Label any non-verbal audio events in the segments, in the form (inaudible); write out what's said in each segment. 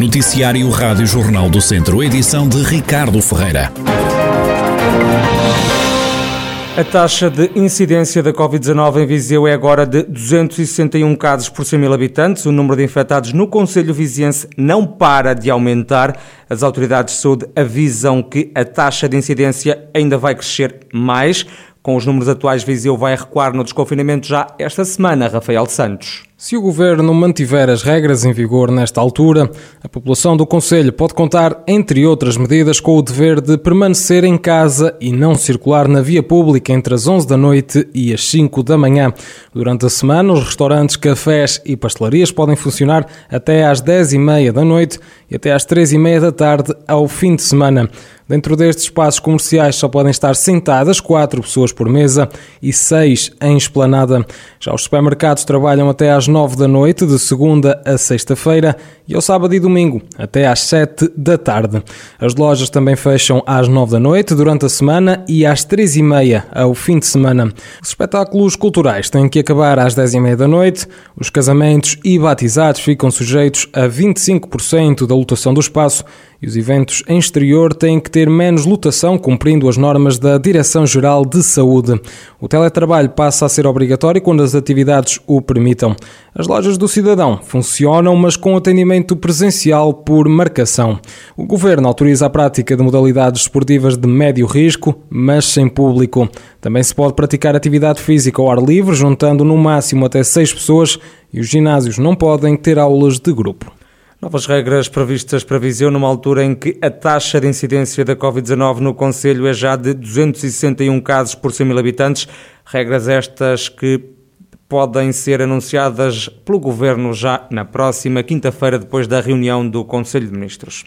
Noticiário Rádio Jornal do Centro, edição de Ricardo Ferreira. A taxa de incidência da Covid-19 em Viseu é agora de 261 casos por 100 mil habitantes. O número de infectados no Conselho Viziense não para de aumentar. As autoridades de saúde avisam que a taxa de incidência ainda vai crescer mais. Com os números atuais, Viseu vai recuar no desconfinamento já esta semana, Rafael Santos. Se o governo mantiver as regras em vigor nesta altura, a população do Conselho pode contar, entre outras medidas, com o dever de permanecer em casa e não circular na via pública entre as 11 da noite e as 5 da manhã. Durante a semana, os restaurantes, cafés e pastelarias podem funcionar até às 10 e meia da noite e até às 3 e meia da tarde ao fim de semana. Dentro destes espaços comerciais só podem estar sentadas quatro pessoas por mesa e seis em esplanada. Já os supermercados trabalham até às 9 da noite, de segunda a sexta-feira, e ao sábado e domingo, até às 7 da tarde. As lojas também fecham às 9 da noite durante a semana e às 3 e meia ao fim de semana. Os espetáculos culturais têm que acabar às 10 e meia da noite. Os casamentos e batizados ficam sujeitos a 25% da lotação do espaço e os eventos em exterior têm que ter menos lotação, cumprindo as normas da Direção-Geral de Saúde. O teletrabalho passa a ser obrigatório quando as atividades o permitam. As lojas do cidadão funcionam, mas com atendimento presencial por marcação. O governo autoriza a prática de modalidades esportivas de médio risco, mas sem público. Também se pode praticar atividade física ao ar livre, juntando no máximo até seis pessoas, e os ginásios não podem ter aulas de grupo. Novas regras previstas para Viseu numa altura em que a taxa de incidência da Covid-19 no Conselho é já de 261 casos por 100 mil habitantes. Regras estas que podem ser anunciadas pelo Governo já na próxima quinta-feira, depois da reunião do Conselho de Ministros.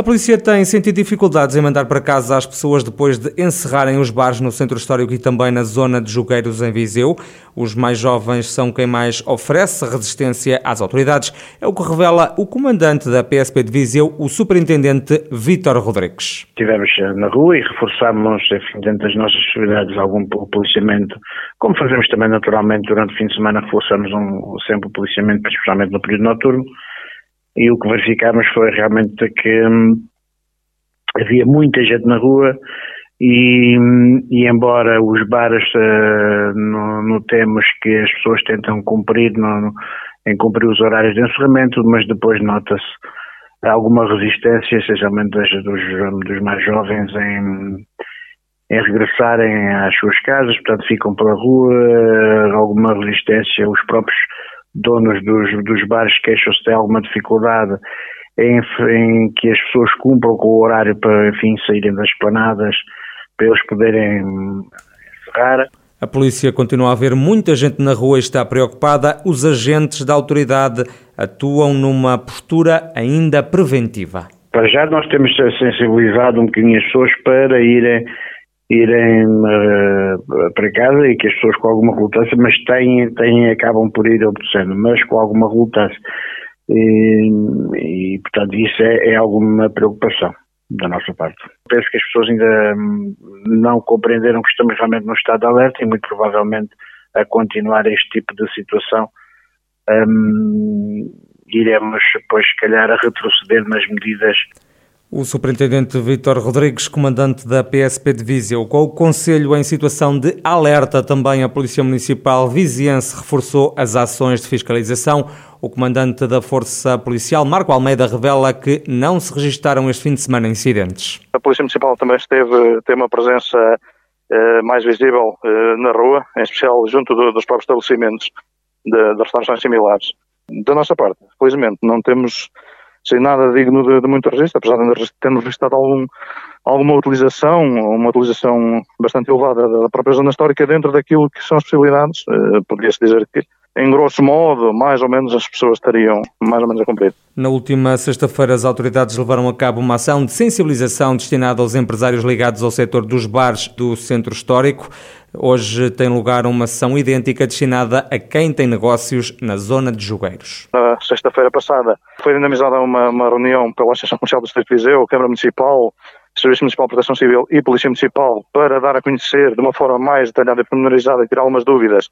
A polícia tem sentido dificuldades em mandar para casa as pessoas depois de encerrarem os bares no centro histórico e também na zona de Jogueiros, em Viseu. Os mais jovens são quem mais oferece resistência às autoridades. É o que revela o comandante da PSP de Viseu, o superintendente Vítor Rodrigues. Estivemos eh, na rua e reforçámos, enfim, dentro das nossas possibilidades, algum policiamento, como fazemos também naturalmente durante o fim de semana, reforçamos um, sempre o policiamento, especialmente no período noturno e o que verificámos foi realmente que hum, havia muita gente na rua e, hum, e embora os bares uh, notemos que as pessoas tentam cumprir no, em cumprir os horários de encerramento, mas depois nota-se alguma resistência, especialmente dos, dos, dos mais jovens em, em regressarem às suas casas, portanto ficam pela rua, alguma resistência, os próprios donos dos, dos bares queixam-se de alguma dificuldade em, em, que as pessoas cumpram com o horário para, enfim, saírem das planadas, para eles poderem encerrar. A polícia continua a ver muita gente na rua e está preocupada. Os agentes da autoridade atuam numa postura ainda preventiva. Para já nós temos sensibilizado um bocadinho as pessoas para irem irem uh, para casa e que as pessoas com alguma relutância, mas têm, têm, acabam por ir obedecendo, mas com alguma relutância. E, e portanto, isso é, é, alguma preocupação da nossa parte. Penso que as pessoas ainda hum, não compreenderam que estamos realmente no estado de alerta e muito provavelmente a continuar este tipo de situação um, iremos depois, se calhar, a retroceder nas medidas o superintendente Vítor Rodrigues, comandante da PSP de Viseu, com o Conselho em situação de alerta, também a Polícia Municipal Viziense reforçou as ações de fiscalização. O comandante da Força Policial, Marco Almeida, revela que não se registaram este fim de semana incidentes. A Polícia Municipal também esteve, teve uma presença eh, mais visível eh, na rua, em especial junto do, dos próprios estabelecimentos de, de restaurações similares. Da nossa parte, felizmente, não temos sem nada digno de, de muito registro, apesar de termos registrado algum, alguma utilização, uma utilização bastante elevada da própria zona histórica dentro daquilo que são as possibilidades, uh, poderia-se dizer que em grosso modo, mais ou menos as pessoas estariam mais ou menos a cumprir. Na última sexta-feira, as autoridades levaram a cabo uma ação de sensibilização destinada aos empresários ligados ao setor dos bares do centro histórico. Hoje tem lugar uma sessão idêntica destinada a quem tem negócios na zona de Jogueiros. Na sexta-feira passada foi dinamizada uma, uma reunião pela Associação Comercial do Distrito de Viseu, Câmara Municipal, Serviço Municipal de Proteção Civil e Polícia Municipal para dar a conhecer de uma forma mais detalhada e pormenorizada e tirar algumas dúvidas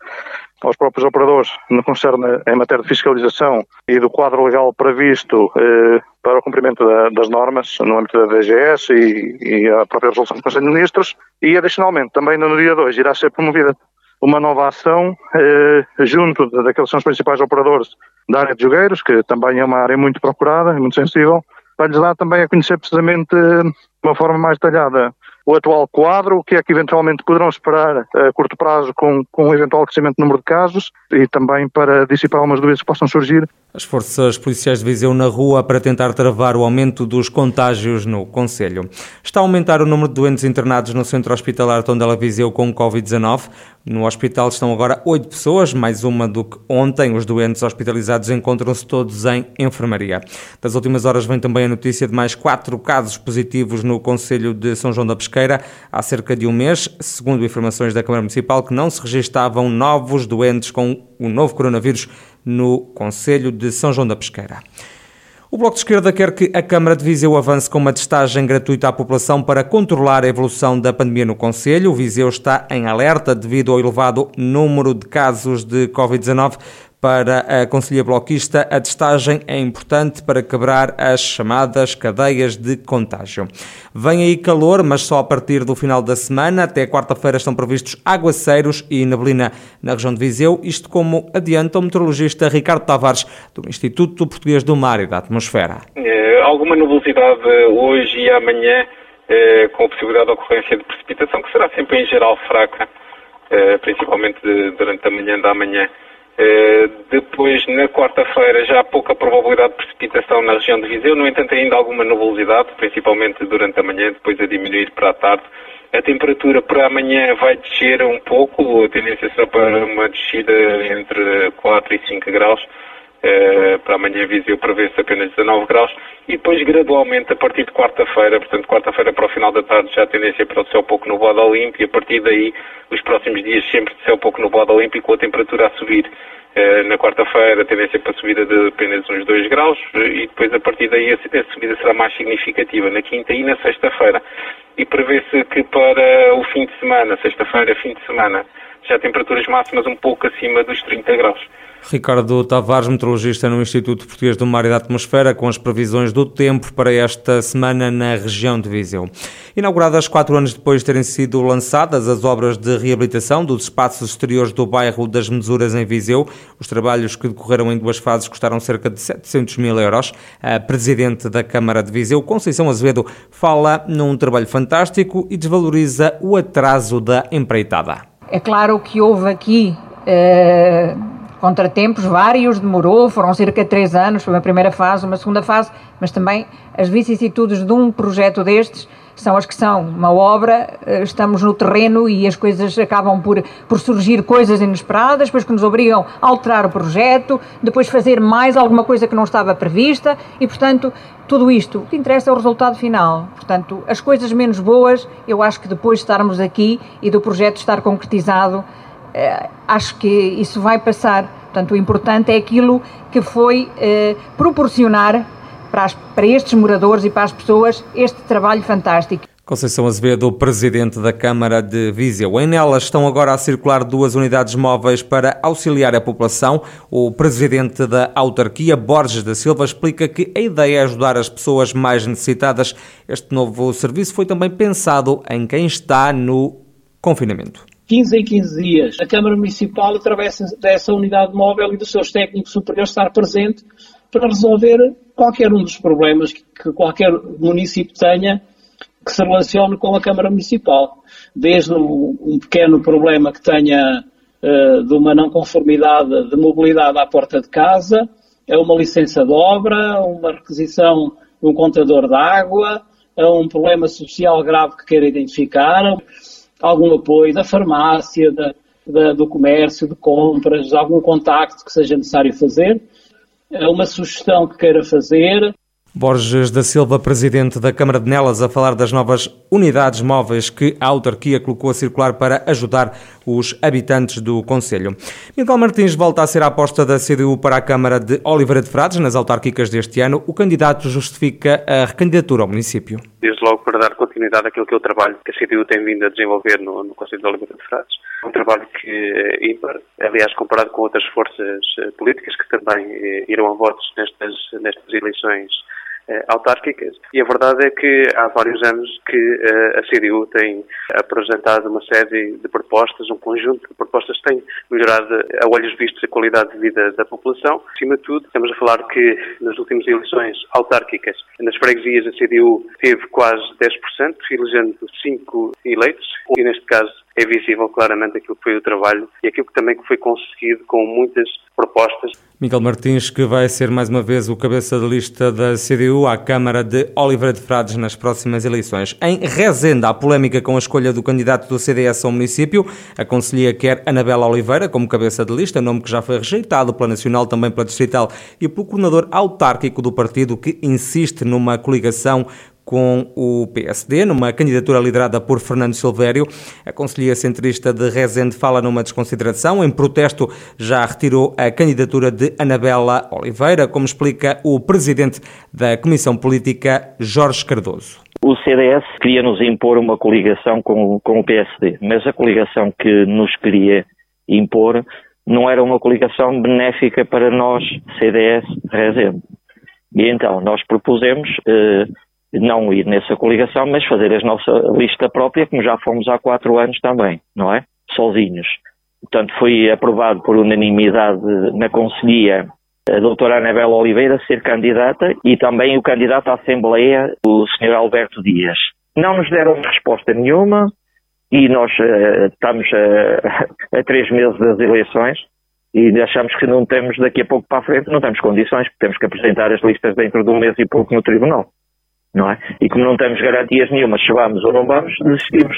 aos próprios operadores no concerne em matéria de fiscalização e do quadro legal previsto eh, para o cumprimento da, das normas no âmbito da DGS e, e, a própria resolução do Conselho de Ministros. E adicionalmente também no dia 2 irá ser promovida uma nova ação eh, junto daqueles que são os principais operadores da área de jogueiros, que também é uma área muito procurada e muito sensível, para lhes dar também a conhecer precisamente eh, de uma forma mais detalhada o atual quadro, o que é que eventualmente poderão esperar a curto prazo com, com o eventual crescimento do número de casos e também para dissipar algumas dúvidas que possam surgir. As forças policiais de Viseu na rua para tentar travar o aumento dos contágios no Conselho. Está a aumentar o número de doentes internados no centro hospitalar Tondela Viseu com Covid-19. No hospital estão agora oito pessoas, mais uma do que ontem. Os doentes hospitalizados encontram-se todos em enfermaria. Das últimas horas vem também a notícia de mais quatro casos positivos no Conselho de São João da Pesqueira. Há cerca de um mês, segundo informações da Câmara Municipal, que não se registavam novos doentes com o novo coronavírus no Conselho de São João da Pesqueira. O Bloco de Esquerda quer que a Câmara de Viseu avance com uma testagem gratuita à população para controlar a evolução da pandemia no Conselho. O Viseu está em alerta devido ao elevado número de casos de Covid-19. Para a Conselhia Bloquista, a testagem é importante para quebrar as chamadas cadeias de contágio. Vem aí calor, mas só a partir do final da semana. Até quarta-feira estão previstos aguaceiros e neblina na região de Viseu, isto como adianta o meteorologista Ricardo Tavares, do Instituto Português do Mar e da Atmosfera. É, alguma nubosidade hoje e amanhã, é, com a possibilidade de ocorrência de precipitação, que será sempre em geral fraca, é, principalmente durante a manhã da manhã. Eh, depois, na quarta-feira, já há pouca probabilidade de precipitação na região de Viseu, no entanto, ainda alguma nubosidade, principalmente durante a manhã, depois a diminuir para a tarde. A temperatura para amanhã vai descer um pouco, a tendência será para uma descida entre 4 e 5 graus. Uh, para amanhã Viseu prevê-se apenas 19 graus e depois gradualmente a partir de quarta-feira, portanto quarta-feira para o final da tarde já a tendência para o céu pouco nublado limpo e a partir daí os próximos dias sempre de céu pouco nublado limpo e com a temperatura a subir. Uh, na quarta-feira a tendência para a subida de apenas uns 2 graus e depois a partir daí a, a subida será mais significativa na quinta e na sexta-feira. E prevê-se que para o fim de semana, sexta-feira, fim de semana, já temperaturas máximas um pouco acima dos 30 graus. Ricardo Tavares, meteorologista no Instituto Português do Mar e da Atmosfera, com as previsões do tempo para esta semana na região de Viseu. Inauguradas quatro anos depois de terem sido lançadas as obras de reabilitação dos espaços exteriores do bairro das Mesuras em Viseu, os trabalhos que decorreram em duas fases custaram cerca de 700 mil euros. A Presidente da Câmara de Viseu, Conceição Azevedo, fala num trabalho fantástico e desvaloriza o atraso da empreitada. É claro que houve aqui. Eh, contratempos vários, demorou, foram cerca de três anos, foi uma primeira fase, uma segunda fase, mas também as vicissitudes de um projeto destes são as que são. Uma obra, eh, estamos no terreno e as coisas acabam por, por surgir coisas inesperadas, depois que nos obrigam a alterar o projeto, depois fazer mais alguma coisa que não estava prevista e, portanto, tudo isto, o que interessa é o resultado final. Portanto, as coisas menos boas, eu acho que depois de estarmos aqui e do projeto estar concretizado, eh, acho que isso vai passar. Portanto, o importante é aquilo que foi eh, proporcionar para, as, para estes moradores e para as pessoas este trabalho fantástico. Conceição Azevedo, presidente da Câmara de Viseu. Em nelas estão agora a circular duas unidades móveis para auxiliar a população. O presidente da autarquia, Borges da Silva, explica que a ideia é ajudar as pessoas mais necessitadas. Este novo serviço foi também pensado em quem está no confinamento. 15 em 15 dias, a Câmara Municipal, através dessa unidade móvel e dos seus técnicos superiores, estar presente para resolver qualquer um dos problemas que qualquer município tenha que se relacione com a Câmara Municipal. Desde um pequeno problema que tenha uh, de uma não conformidade de mobilidade à porta de casa, a uma licença de obra, uma requisição de um contador de água, a um problema social grave que queira identificar, algum apoio da farmácia, da, da, do comércio, de compras, algum contacto que seja necessário fazer, uma sugestão que queira fazer. Borges da Silva, presidente da Câmara de Nelas, a falar das novas unidades móveis que a autarquia colocou a circular para ajudar os habitantes do Conselho. Miguel Martins volta a ser a aposta da CDU para a Câmara de Oliveira de Frades nas autárquicas deste ano. O candidato justifica a recandidatura ao município. Desde logo para dar continuidade àquilo que é o trabalho que a CDU tem vindo a desenvolver no, no Conselho de Oliveira de Frades. Um trabalho que é ímpar, aliás, comparado com outras forças eh, políticas que também eh, irão a votos nestas, nestas eleições autárquicas. E a verdade é que há vários anos que eh, a CDU tem apresentado uma série de propostas, um conjunto de propostas que tem melhorado a olhos vistos a qualidade de vida da população. Acima de tudo, estamos a falar que nas últimas eleições autárquicas, nas freguesias, a CDU teve quase 10%, elegendo cinco eleitos, e neste caso é visível claramente aquilo que foi o trabalho e aquilo que também foi conseguido com muitas propostas. Miguel Martins, que vai ser mais uma vez o cabeça de lista da CDU à Câmara de Oliveira de Frades nas próximas eleições. Em Rezende, há polémica com a escolha do candidato do CDS ao município. A Conselhia quer Anabela Oliveira como cabeça de lista, nome que já foi rejeitado pela Nacional, também pela Distrital e pelo coordenador autárquico do partido, que insiste numa coligação com o PSD, numa candidatura liderada por Fernando Silvério. A conselheira centrista de Rezende fala numa desconsideração. Em protesto, já retirou a candidatura de Anabela Oliveira, como explica o presidente da Comissão Política, Jorge Cardoso. O CDS queria nos impor uma coligação com, com o PSD, mas a coligação que nos queria impor não era uma coligação benéfica para nós, CDS Rezende. E então nós propusemos eh, não ir nessa coligação, mas fazer a nossa lista própria, como já fomos há quatro anos também, não é? Sozinhos. Portanto, foi aprovado por unanimidade na Conselhia a doutora Anabela Oliveira ser candidata e também o candidato à Assembleia, o Sr. Alberto Dias. Não nos deram resposta nenhuma e nós uh, estamos a, (laughs) a três meses das eleições e achamos que não temos daqui a pouco para a frente, não temos condições, porque temos que apresentar as listas dentro de um mês e pouco no Tribunal não é? E como não temos garantias nenhumas se vamos ou não vamos, desistimos.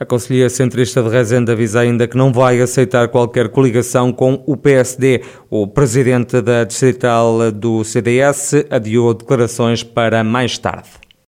A Conselhia Centrista de Rezende avisa ainda que não vai aceitar qualquer coligação com o PSD. O presidente da distrital do CDS adiou declarações para mais tarde.